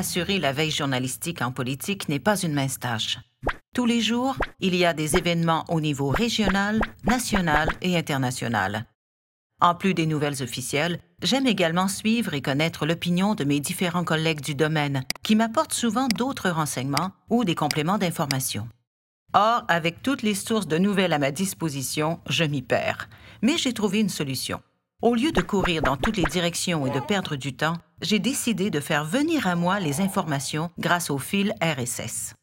assurer la veille journalistique en politique n'est pas une mince tâche. Tous les jours, il y a des événements au niveau régional, national et international. En plus des nouvelles officielles, j'aime également suivre et connaître l'opinion de mes différents collègues du domaine, qui m'apportent souvent d'autres renseignements ou des compléments d'information. Or, avec toutes les sources de nouvelles à ma disposition, je m'y perds. Mais j'ai trouvé une solution. Au lieu de courir dans toutes les directions et de perdre du temps, j'ai décidé de faire venir à moi les informations grâce au fil RSS.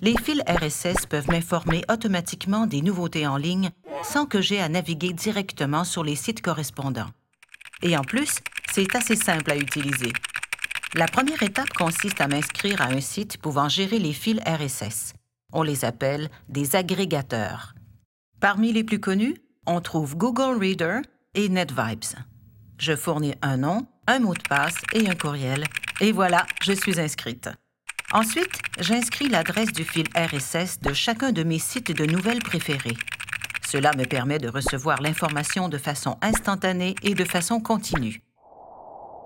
Les fils RSS peuvent m'informer automatiquement des nouveautés en ligne sans que j'aie à naviguer directement sur les sites correspondants. Et en plus, c'est assez simple à utiliser. La première étape consiste à m'inscrire à un site pouvant gérer les fils RSS. On les appelle des agrégateurs. Parmi les plus connus, on trouve Google Reader et NetVibes. Je fournis un nom, un mot de passe et un courriel, et voilà, je suis inscrite. Ensuite, j'inscris l'adresse du fil RSS de chacun de mes sites de nouvelles préférés. Cela me permet de recevoir l'information de façon instantanée et de façon continue.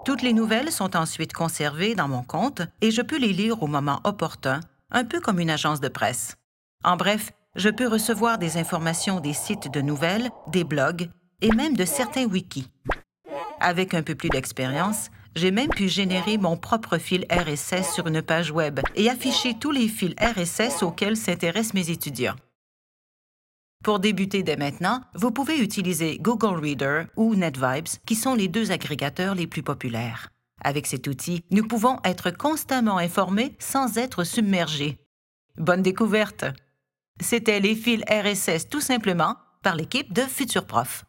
Toutes les nouvelles sont ensuite conservées dans mon compte et je peux les lire au moment opportun, un peu comme une agence de presse. En bref, je peux recevoir des informations des sites de nouvelles, des blogs et même de certains wikis. Avec un peu plus d'expérience, j'ai même pu générer mon propre fil RSS sur une page web et afficher tous les fils RSS auxquels s'intéressent mes étudiants. Pour débuter dès maintenant, vous pouvez utiliser Google Reader ou NetVibes, qui sont les deux agrégateurs les plus populaires. Avec cet outil, nous pouvons être constamment informés sans être submergés. Bonne découverte! C'était les fils RSS tout simplement par l'équipe de Futur Prof.